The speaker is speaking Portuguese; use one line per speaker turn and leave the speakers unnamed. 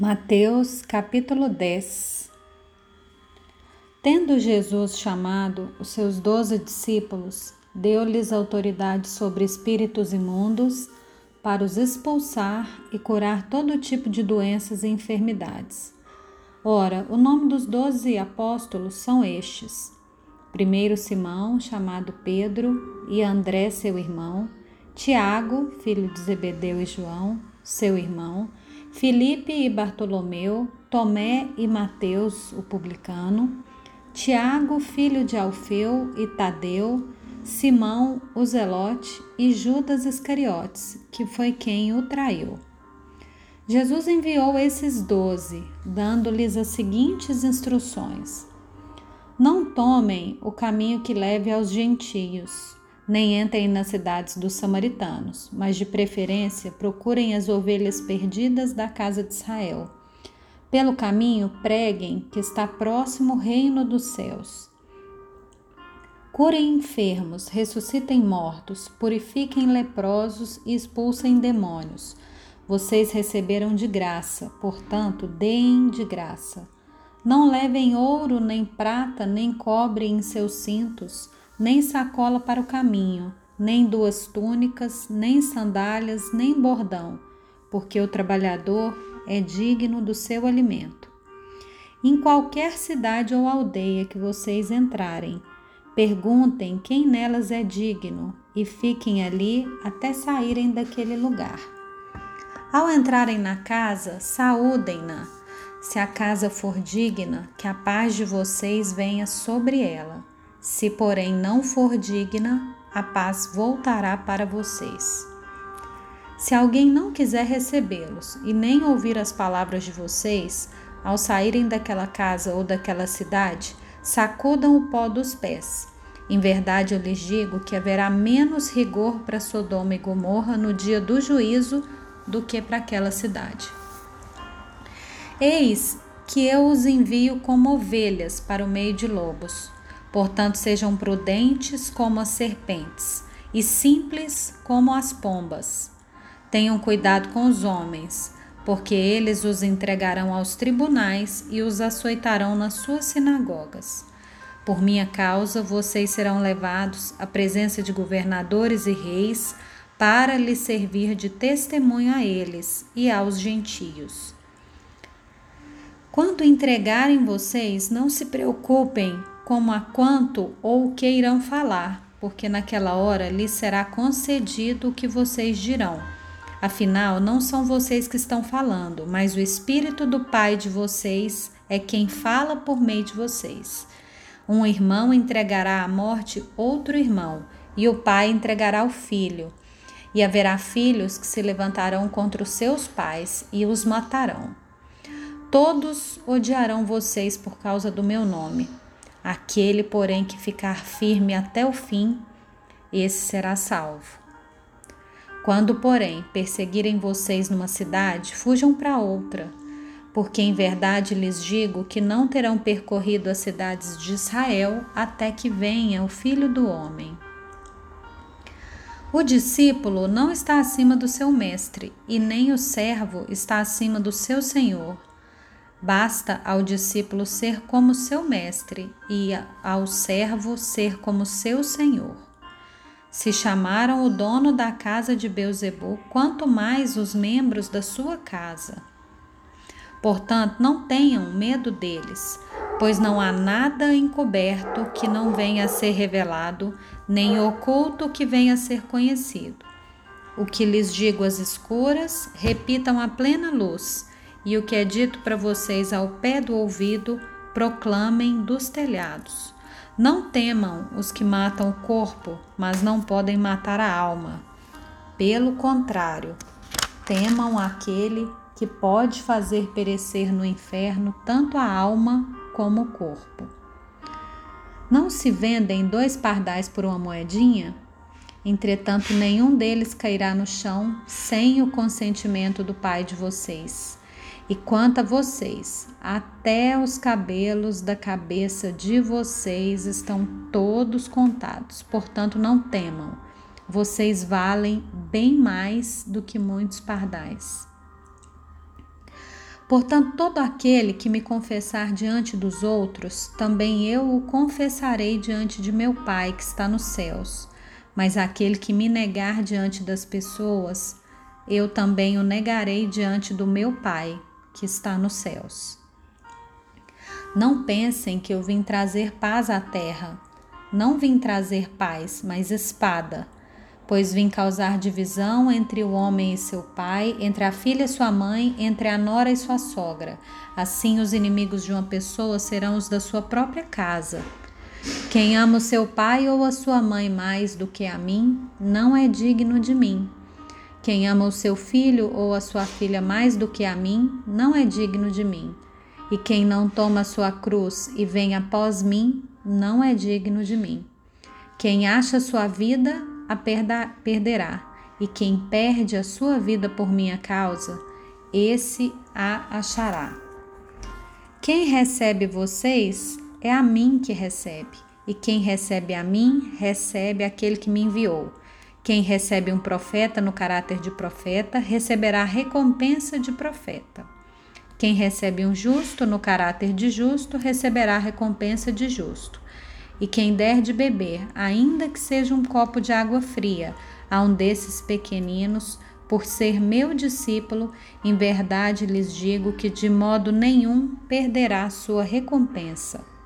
Mateus capítulo 10 Tendo Jesus chamado os seus doze discípulos, deu-lhes autoridade sobre espíritos imundos para os expulsar e curar todo tipo de doenças e enfermidades. Ora, o nome dos doze apóstolos são estes: primeiro Simão, chamado Pedro, e André, seu irmão, Tiago, filho de Zebedeu e João, seu irmão, Filipe e Bartolomeu, Tomé e Mateus, o publicano, Tiago, filho de Alfeu e Tadeu, Simão, o Zelote e Judas Iscariotes, que foi quem o traiu. Jesus enviou esses doze, dando-lhes as seguintes instruções: Não tomem o caminho que leve aos gentios nem entrem nas cidades dos samaritanos, mas de preferência procurem as ovelhas perdidas da casa de Israel. Pelo caminho, preguem que está próximo o reino dos céus. Curem enfermos, ressuscitem mortos, purifiquem leprosos e expulsem demônios. Vocês receberam de graça, portanto, deem de graça. Não levem ouro, nem prata, nem cobre em seus cintos nem sacola para o caminho, nem duas túnicas, nem sandálias, nem bordão, porque o trabalhador é digno do seu alimento. Em qualquer cidade ou aldeia que vocês entrarem, perguntem quem nelas é digno e fiquem ali até saírem daquele lugar. Ao entrarem na casa, saúdem-na. Se a casa for digna, que a paz de vocês venha sobre ela. Se, porém, não for digna, a paz voltará para vocês. Se alguém não quiser recebê-los e nem ouvir as palavras de vocês, ao saírem daquela casa ou daquela cidade, sacudam o pó dos pés. Em verdade, eu lhes digo que haverá menos rigor para Sodoma e Gomorra no dia do juízo do que para aquela cidade. Eis que eu os envio como ovelhas para o meio de lobos. Portanto, sejam prudentes como as serpentes e simples como as pombas. Tenham cuidado com os homens, porque eles os entregarão aos tribunais e os açoitarão nas suas sinagogas. Por minha causa, vocês serão levados à presença de governadores e reis para lhes servir de testemunho a eles e aos gentios. Quando entregarem vocês, não se preocupem como a quanto ou o que irão falar, porque naquela hora lhes será concedido o que vocês dirão. Afinal, não são vocês que estão falando, mas o Espírito do Pai de vocês é quem fala por meio de vocês. Um irmão entregará à morte outro irmão, e o pai entregará o filho. E haverá filhos que se levantarão contra os seus pais e os matarão. Todos odiarão vocês por causa do meu nome Aquele, porém, que ficar firme até o fim, esse será salvo. Quando, porém, perseguirem vocês numa cidade, fujam para outra, porque em verdade lhes digo que não terão percorrido as cidades de Israel até que venha o Filho do Homem. O discípulo não está acima do seu mestre, e nem o servo está acima do seu senhor. Basta ao discípulo ser como seu mestre e ao servo ser como seu senhor. Se chamaram o dono da casa de Beuzebu, quanto mais os membros da sua casa. Portanto, não tenham medo deles, pois não há nada encoberto que não venha a ser revelado, nem oculto que venha a ser conhecido. O que lhes digo às escuras, repitam à plena luz e o que é dito para vocês ao pé do ouvido, proclamem dos telhados. Não temam os que matam o corpo, mas não podem matar a alma. Pelo contrário, temam aquele que pode fazer perecer no inferno tanto a alma como o corpo. Não se vendem dois pardais por uma moedinha? Entretanto, nenhum deles cairá no chão sem o consentimento do Pai de vocês. E quanto a vocês, até os cabelos da cabeça de vocês estão todos contados, portanto, não temam. Vocês valem bem mais do que muitos pardais. Portanto, todo aquele que me confessar diante dos outros, também eu o confessarei diante de meu Pai que está nos céus. Mas aquele que me negar diante das pessoas, eu também o negarei diante do meu Pai que está nos céus. Não pensem que eu vim trazer paz à terra. Não vim trazer paz, mas espada pois vim causar divisão entre o homem e seu pai, entre a filha e sua mãe, entre a nora e sua sogra. Assim, os inimigos de uma pessoa serão os da sua própria casa. Quem ama o seu pai ou a sua mãe mais do que a mim, não é digno de mim. Quem ama o seu filho ou a sua filha mais do que a mim, não é digno de mim. E quem não toma sua cruz e vem após mim, não é digno de mim. Quem acha sua vida, a perderá, e quem perde a sua vida por minha causa, esse a achará. Quem recebe vocês é a mim que recebe, e quem recebe a mim, recebe aquele que me enviou. Quem recebe um profeta no caráter de profeta, receberá recompensa de profeta. Quem recebe um justo no caráter de justo, receberá recompensa de justo e quem der de beber, ainda que seja um copo de água fria, a um desses pequeninos, por ser meu discípulo, em verdade lhes digo que de modo nenhum perderá sua recompensa.